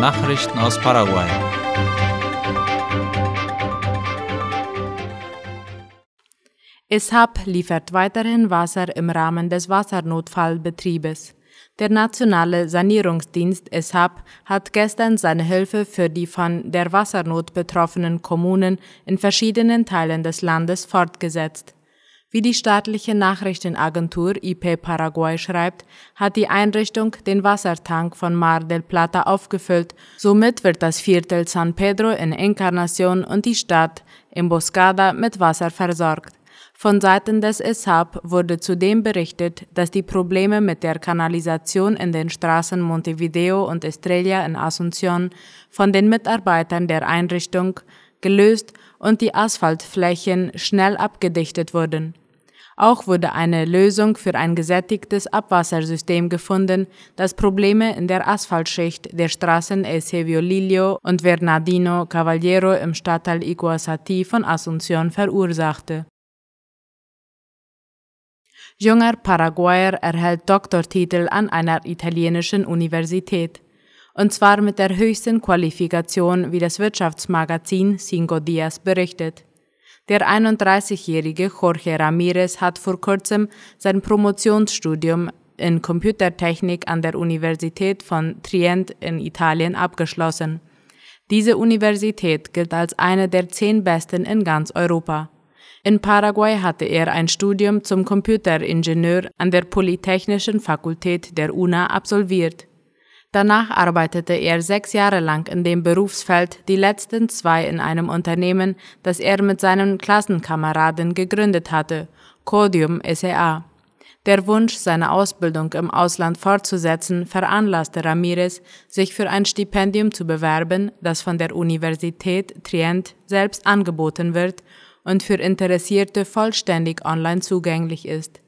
Nachrichten aus Paraguay. ESHAP liefert weiterhin Wasser im Rahmen des Wassernotfallbetriebes. Der Nationale Sanierungsdienst ESHAP hat gestern seine Hilfe für die von der Wassernot betroffenen Kommunen in verschiedenen Teilen des Landes fortgesetzt. Wie die staatliche Nachrichtenagentur IP Paraguay schreibt, hat die Einrichtung den Wassertank von Mar del Plata aufgefüllt. Somit wird das Viertel San Pedro in Encarnacion und die Stadt Emboscada mit Wasser versorgt. Von Seiten des ESHAP wurde zudem berichtet, dass die Probleme mit der Kanalisation in den Straßen Montevideo und Estrella in Asunción von den Mitarbeitern der Einrichtung gelöst und die Asphaltflächen schnell abgedichtet wurden. Auch wurde eine Lösung für ein gesättigtes Abwassersystem gefunden, das Probleme in der Asphaltschicht der Straßen Eusebio Lillo und Bernardino Cavallero im Stadtteil Iguazati von Asunción verursachte. Junger Paraguayer erhält Doktortitel an einer italienischen Universität. Und zwar mit der höchsten Qualifikation, wie das Wirtschaftsmagazin Cinco Dias berichtet. Der 31-jährige Jorge Ramirez hat vor kurzem sein Promotionsstudium in Computertechnik an der Universität von Trient in Italien abgeschlossen. Diese Universität gilt als eine der zehn besten in ganz Europa. In Paraguay hatte er ein Studium zum Computeringenieur an der Polytechnischen Fakultät der UNA absolviert. Danach arbeitete er sechs Jahre lang in dem Berufsfeld, die letzten zwei in einem Unternehmen, das er mit seinen Klassenkameraden gegründet hatte, Codium SEA. Der Wunsch, seine Ausbildung im Ausland fortzusetzen, veranlasste Ramirez, sich für ein Stipendium zu bewerben, das von der Universität Trient selbst angeboten wird und für Interessierte vollständig online zugänglich ist.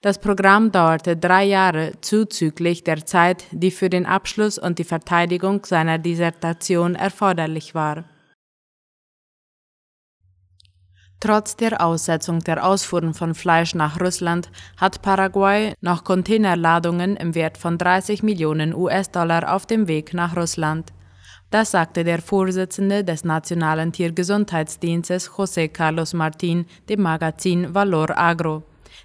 Das Programm dauerte drei Jahre zuzüglich der Zeit, die für den Abschluss und die Verteidigung seiner Dissertation erforderlich war. Trotz der Aussetzung der Ausfuhren von Fleisch nach Russland hat Paraguay noch Containerladungen im Wert von 30 Millionen US-Dollar auf dem Weg nach Russland. Das sagte der Vorsitzende des Nationalen Tiergesundheitsdienstes José Carlos Martín dem Magazin Valor Agro.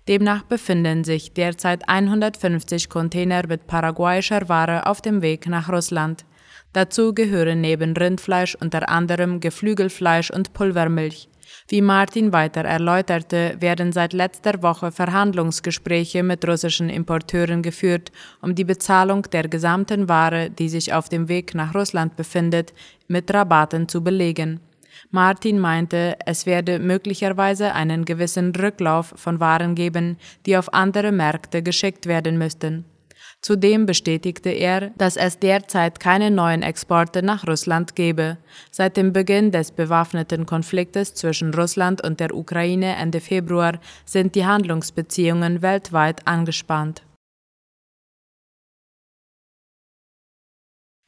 Demnach befinden sich derzeit 150 Container mit paraguayischer Ware auf dem Weg nach Russland. Dazu gehören neben Rindfleisch unter anderem Geflügelfleisch und Pulvermilch. Wie Martin weiter erläuterte, werden seit letzter Woche Verhandlungsgespräche mit russischen Importeuren geführt, um die Bezahlung der gesamten Ware, die sich auf dem Weg nach Russland befindet, mit Rabatten zu belegen. Martin meinte, es werde möglicherweise einen gewissen Rücklauf von Waren geben, die auf andere Märkte geschickt werden müssten. Zudem bestätigte er, dass es derzeit keine neuen Exporte nach Russland gebe. Seit dem Beginn des bewaffneten Konfliktes zwischen Russland und der Ukraine Ende Februar sind die Handlungsbeziehungen weltweit angespannt.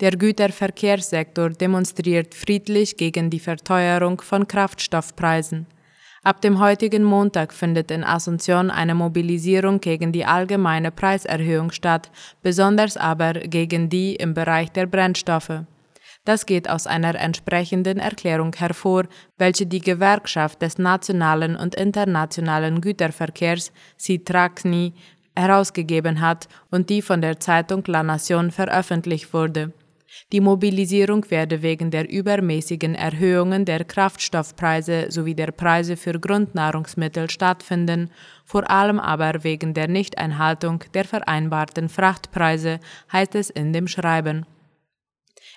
Der Güterverkehrssektor demonstriert friedlich gegen die Verteuerung von Kraftstoffpreisen. Ab dem heutigen Montag findet in Asunción eine Mobilisierung gegen die allgemeine Preiserhöhung statt, besonders aber gegen die im Bereich der Brennstoffe. Das geht aus einer entsprechenden Erklärung hervor, welche die Gewerkschaft des nationalen und internationalen Güterverkehrs CITRACNI herausgegeben hat und die von der Zeitung La Nación veröffentlicht wurde. Die Mobilisierung werde wegen der übermäßigen Erhöhungen der Kraftstoffpreise sowie der Preise für Grundnahrungsmittel stattfinden, vor allem aber wegen der Nichteinhaltung der vereinbarten Frachtpreise, heißt es in dem Schreiben.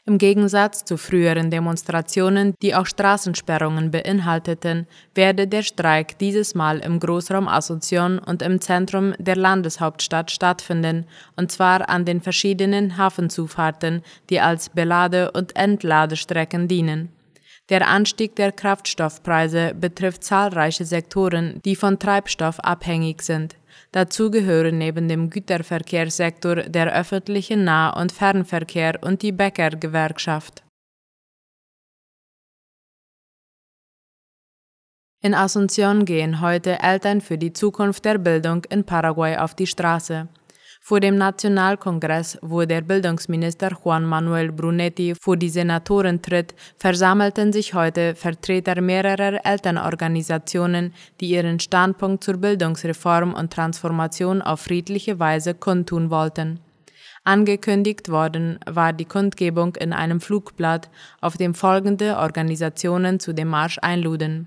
Im Gegensatz zu früheren Demonstrationen, die auch Straßensperrungen beinhalteten, werde der Streik dieses Mal im Großraum Asunción und im Zentrum der Landeshauptstadt stattfinden, und zwar an den verschiedenen Hafenzufahrten, die als Belade- und Entladestrecken dienen. Der Anstieg der Kraftstoffpreise betrifft zahlreiche Sektoren, die von Treibstoff abhängig sind. Dazu gehören neben dem Güterverkehrssektor der öffentliche Nah- und Fernverkehr und die Bäckergewerkschaft. In Asunción gehen heute Eltern für die Zukunft der Bildung in Paraguay auf die Straße. Vor dem Nationalkongress, wo der Bildungsminister Juan Manuel Brunetti vor die Senatoren tritt, versammelten sich heute Vertreter mehrerer Elternorganisationen, die ihren Standpunkt zur Bildungsreform und Transformation auf friedliche Weise kundtun wollten. Angekündigt worden war die Kundgebung in einem Flugblatt, auf dem folgende Organisationen zu dem Marsch einluden.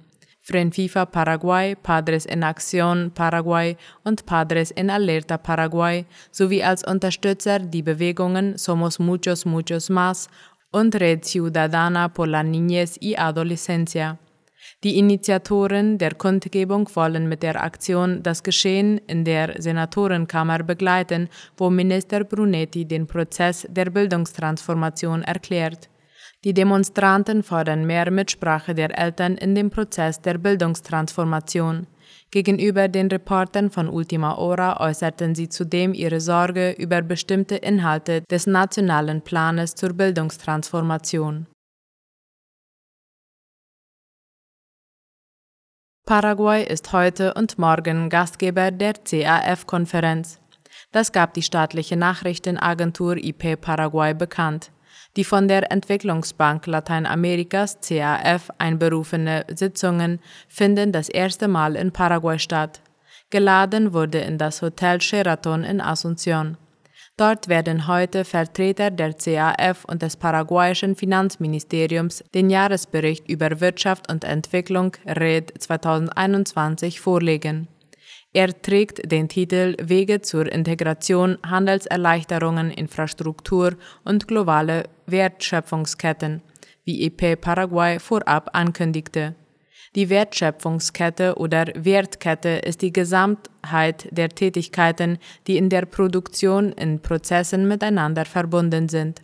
FIFA Paraguay, Padres en Acción Paraguay und Padres en Alerta Paraguay sowie als Unterstützer die Bewegungen Somos Muchos Muchos Más und Red Ciudadana por la Niñez y Adolescencia. Die Initiatoren der Kundgebung wollen mit der Aktion das Geschehen in der Senatorenkammer begleiten, wo Minister Brunetti den Prozess der Bildungstransformation erklärt. Die Demonstranten fordern mehr Mitsprache der Eltern in dem Prozess der Bildungstransformation. Gegenüber den Reportern von Ultima Hora äußerten sie zudem ihre Sorge über bestimmte Inhalte des nationalen Planes zur Bildungstransformation. Paraguay ist heute und morgen Gastgeber der CAF-Konferenz. Das gab die staatliche Nachrichtenagentur IP Paraguay bekannt. Die von der Entwicklungsbank Lateinamerikas CAF einberufene Sitzungen finden das erste Mal in Paraguay statt. Geladen wurde in das Hotel Sheraton in Asunción. Dort werden heute Vertreter der CAF und des paraguayischen Finanzministeriums den Jahresbericht über Wirtschaft und Entwicklung RED 2021 vorlegen. Er trägt den Titel Wege zur Integration, Handelserleichterungen, Infrastruktur und globale Wertschöpfungsketten, wie EP Paraguay vorab ankündigte. Die Wertschöpfungskette oder Wertkette ist die Gesamtheit der Tätigkeiten, die in der Produktion in Prozessen miteinander verbunden sind.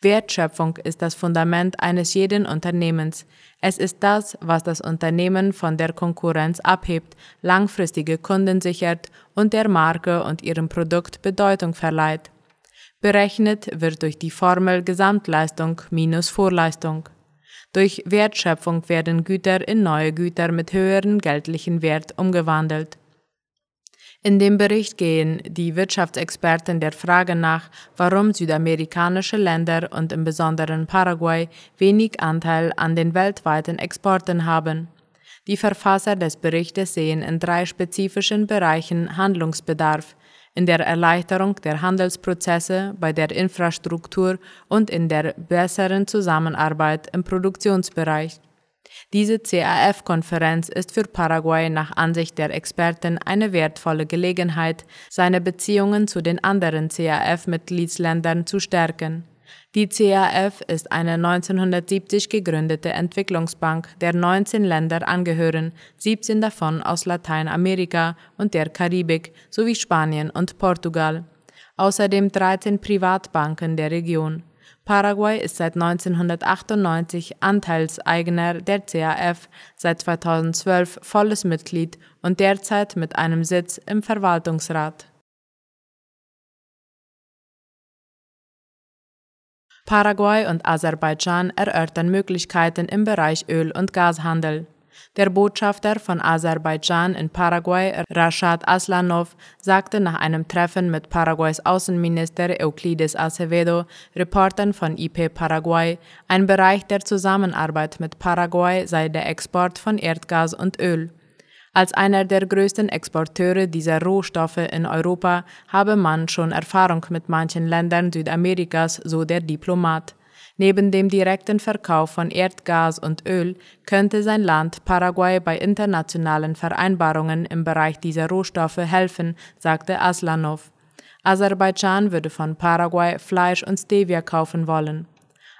Wertschöpfung ist das Fundament eines jeden Unternehmens. Es ist das, was das Unternehmen von der Konkurrenz abhebt, langfristige Kunden sichert und der Marke und ihrem Produkt Bedeutung verleiht. Berechnet wird durch die Formel Gesamtleistung minus Vorleistung. Durch Wertschöpfung werden Güter in neue Güter mit höherem geldlichen Wert umgewandelt. In dem Bericht gehen die Wirtschaftsexperten der Frage nach, warum südamerikanische Länder und im Besonderen Paraguay wenig Anteil an den weltweiten Exporten haben. Die Verfasser des Berichtes sehen in drei spezifischen Bereichen Handlungsbedarf, in der Erleichterung der Handelsprozesse, bei der Infrastruktur und in der besseren Zusammenarbeit im Produktionsbereich. Diese CAF-Konferenz ist für Paraguay nach Ansicht der Experten eine wertvolle Gelegenheit, seine Beziehungen zu den anderen CAF-Mitgliedsländern zu stärken. Die CAF ist eine 1970 gegründete Entwicklungsbank, der 19 Länder angehören, 17 davon aus Lateinamerika und der Karibik sowie Spanien und Portugal. Außerdem 13 Privatbanken der Region. Paraguay ist seit 1998 Anteilseigner der CAF, seit 2012 volles Mitglied und derzeit mit einem Sitz im Verwaltungsrat. Paraguay und Aserbaidschan erörtern Möglichkeiten im Bereich Öl- und Gashandel. Der Botschafter von Aserbaidschan in Paraguay, Rashad Aslanov, sagte nach einem Treffen mit Paraguays Außenminister Euclides Acevedo, Reportern von IP Paraguay, ein Bereich der Zusammenarbeit mit Paraguay sei der Export von Erdgas und Öl. Als einer der größten Exporteure dieser Rohstoffe in Europa habe man schon Erfahrung mit manchen Ländern Südamerikas, so der Diplomat. Neben dem direkten Verkauf von Erdgas und Öl könnte sein Land Paraguay bei internationalen Vereinbarungen im Bereich dieser Rohstoffe helfen, sagte Aslanov. Aserbaidschan würde von Paraguay Fleisch und Stevia kaufen wollen.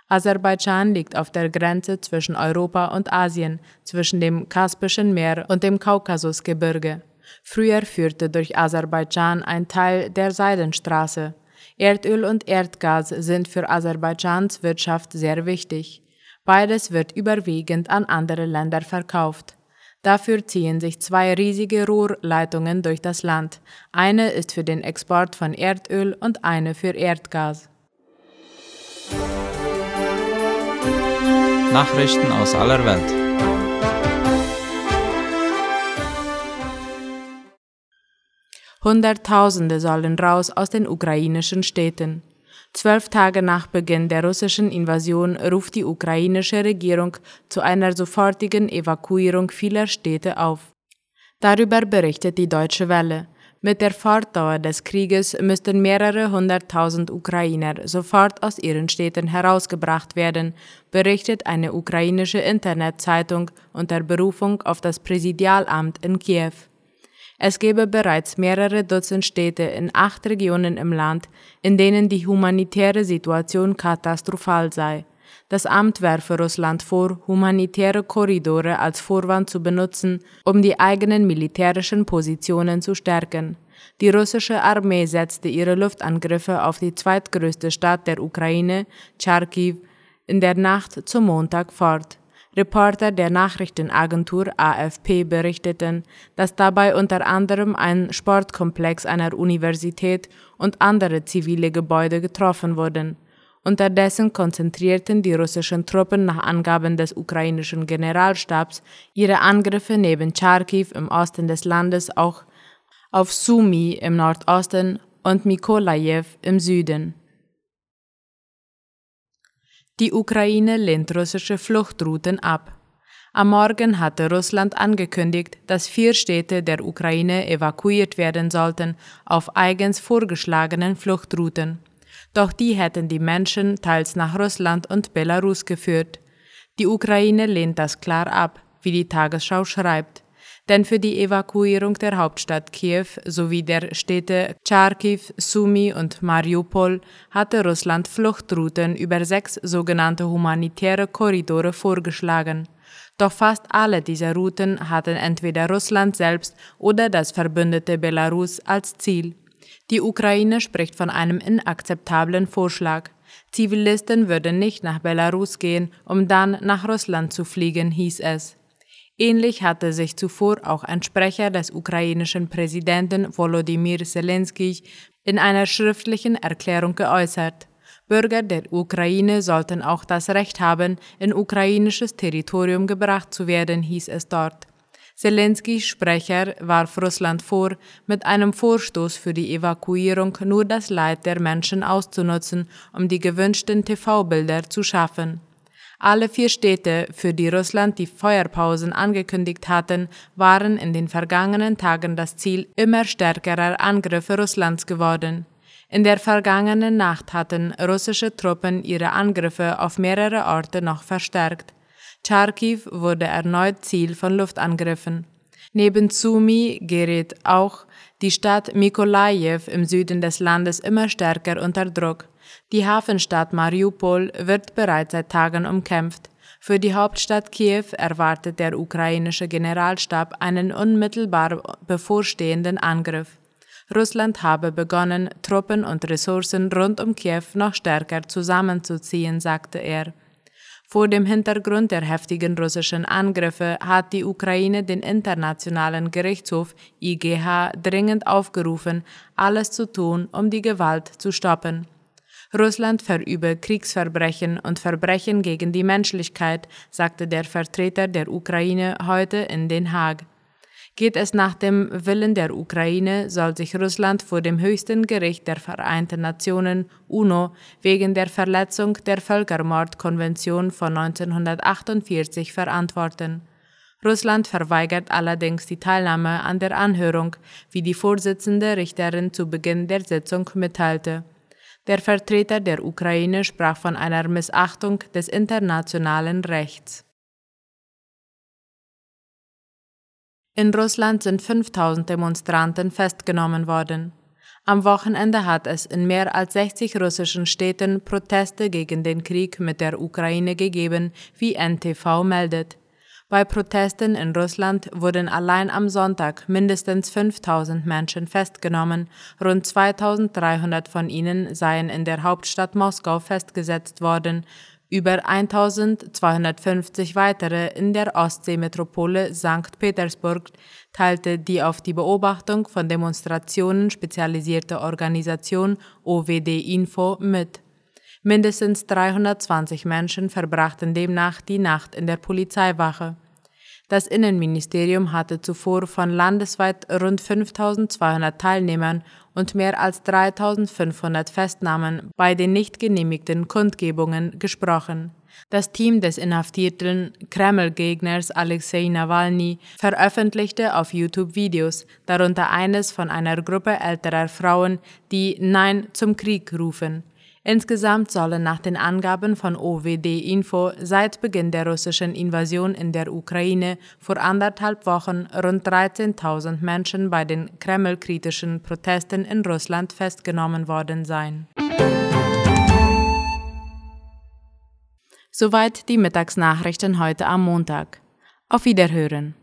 Aserbaidschan liegt auf der Grenze zwischen Europa und Asien, zwischen dem Kaspischen Meer und dem Kaukasusgebirge. Früher führte durch Aserbaidschan ein Teil der Seidenstraße. Erdöl und Erdgas sind für Aserbaidschans Wirtschaft sehr wichtig. Beides wird überwiegend an andere Länder verkauft. Dafür ziehen sich zwei riesige Rohrleitungen durch das Land. Eine ist für den Export von Erdöl und eine für Erdgas. Nachrichten aus aller Welt. Hunderttausende sollen raus aus den ukrainischen Städten. Zwölf Tage nach Beginn der russischen Invasion ruft die ukrainische Regierung zu einer sofortigen Evakuierung vieler Städte auf. Darüber berichtet die Deutsche Welle. Mit der Fortdauer des Krieges müssten mehrere hunderttausend Ukrainer sofort aus ihren Städten herausgebracht werden, berichtet eine ukrainische Internetzeitung unter Berufung auf das Präsidialamt in Kiew. Es gebe bereits mehrere Dutzend Städte in acht Regionen im Land, in denen die humanitäre Situation katastrophal sei. Das Amt werfe Russland vor, humanitäre Korridore als Vorwand zu benutzen, um die eigenen militärischen Positionen zu stärken. Die russische Armee setzte ihre Luftangriffe auf die zweitgrößte Stadt der Ukraine, Charkiw, in der Nacht zum Montag fort. Reporter der Nachrichtenagentur AFP berichteten, dass dabei unter anderem ein Sportkomplex einer Universität und andere zivile Gebäude getroffen wurden. Unterdessen konzentrierten die russischen Truppen nach Angaben des ukrainischen Generalstabs ihre Angriffe neben Charkiw im Osten des Landes auch auf Sumy im Nordosten und Mikolajew im Süden. Die Ukraine lehnt russische Fluchtrouten ab. Am Morgen hatte Russland angekündigt, dass vier Städte der Ukraine evakuiert werden sollten auf eigens vorgeschlagenen Fluchtrouten. Doch die hätten die Menschen teils nach Russland und Belarus geführt. Die Ukraine lehnt das klar ab, wie die Tagesschau schreibt denn für die Evakuierung der Hauptstadt Kiew sowie der Städte Charkiw, Sumy und Mariupol hatte Russland Fluchtrouten über sechs sogenannte humanitäre Korridore vorgeschlagen. Doch fast alle dieser Routen hatten entweder Russland selbst oder das verbündete Belarus als Ziel. Die Ukraine spricht von einem inakzeptablen Vorschlag. Zivilisten würden nicht nach Belarus gehen, um dann nach Russland zu fliegen, hieß es. Ähnlich hatte sich zuvor auch ein Sprecher des ukrainischen Präsidenten Volodymyr Zelensky in einer schriftlichen Erklärung geäußert. Bürger der Ukraine sollten auch das Recht haben, in ukrainisches Territorium gebracht zu werden, hieß es dort. Zelenskys Sprecher warf Russland vor, mit einem Vorstoß für die Evakuierung nur das Leid der Menschen auszunutzen, um die gewünschten TV-Bilder zu schaffen. Alle vier Städte, für die Russland die Feuerpausen angekündigt hatten, waren in den vergangenen Tagen das Ziel immer stärkerer Angriffe Russlands geworden. In der vergangenen Nacht hatten russische Truppen ihre Angriffe auf mehrere Orte noch verstärkt. Charkiw wurde erneut Ziel von Luftangriffen. Neben Sumy gerät auch die Stadt Mikolajew im Süden des Landes immer stärker unter Druck. Die Hafenstadt Mariupol wird bereits seit Tagen umkämpft. Für die Hauptstadt Kiew erwartet der ukrainische Generalstab einen unmittelbar bevorstehenden Angriff. Russland habe begonnen, Truppen und Ressourcen rund um Kiew noch stärker zusammenzuziehen, sagte er. Vor dem Hintergrund der heftigen russischen Angriffe hat die Ukraine den Internationalen Gerichtshof IGH dringend aufgerufen, alles zu tun, um die Gewalt zu stoppen. Russland verübe Kriegsverbrechen und Verbrechen gegen die Menschlichkeit, sagte der Vertreter der Ukraine heute in Den Haag. Geht es nach dem Willen der Ukraine, soll sich Russland vor dem höchsten Gericht der Vereinten Nationen UNO wegen der Verletzung der Völkermordkonvention von 1948 verantworten. Russland verweigert allerdings die Teilnahme an der Anhörung, wie die Vorsitzende Richterin zu Beginn der Sitzung mitteilte. Der Vertreter der Ukraine sprach von einer Missachtung des internationalen Rechts. In Russland sind 5000 Demonstranten festgenommen worden. Am Wochenende hat es in mehr als 60 russischen Städten Proteste gegen den Krieg mit der Ukraine gegeben, wie NTV meldet. Bei Protesten in Russland wurden allein am Sonntag mindestens 5000 Menschen festgenommen, rund 2300 von ihnen seien in der Hauptstadt Moskau festgesetzt worden, über 1250 weitere in der Ostseemetropole St. Petersburg, teilte die auf die Beobachtung von Demonstrationen spezialisierte Organisation OWD Info mit. Mindestens 320 Menschen verbrachten demnach die Nacht in der Polizeiwache. Das Innenministerium hatte zuvor von landesweit rund 5200 Teilnehmern und mehr als 3500 Festnahmen bei den nicht genehmigten Kundgebungen gesprochen. Das Team des inhaftierten Kreml-Gegners Alexei Nawalny veröffentlichte auf YouTube Videos, darunter eines von einer Gruppe älterer Frauen, die Nein zum Krieg rufen. Insgesamt sollen nach den Angaben von OWD Info seit Beginn der russischen Invasion in der Ukraine vor anderthalb Wochen rund 13.000 Menschen bei den Kreml-kritischen Protesten in Russland festgenommen worden sein. Soweit die Mittagsnachrichten heute am Montag. Auf Wiederhören.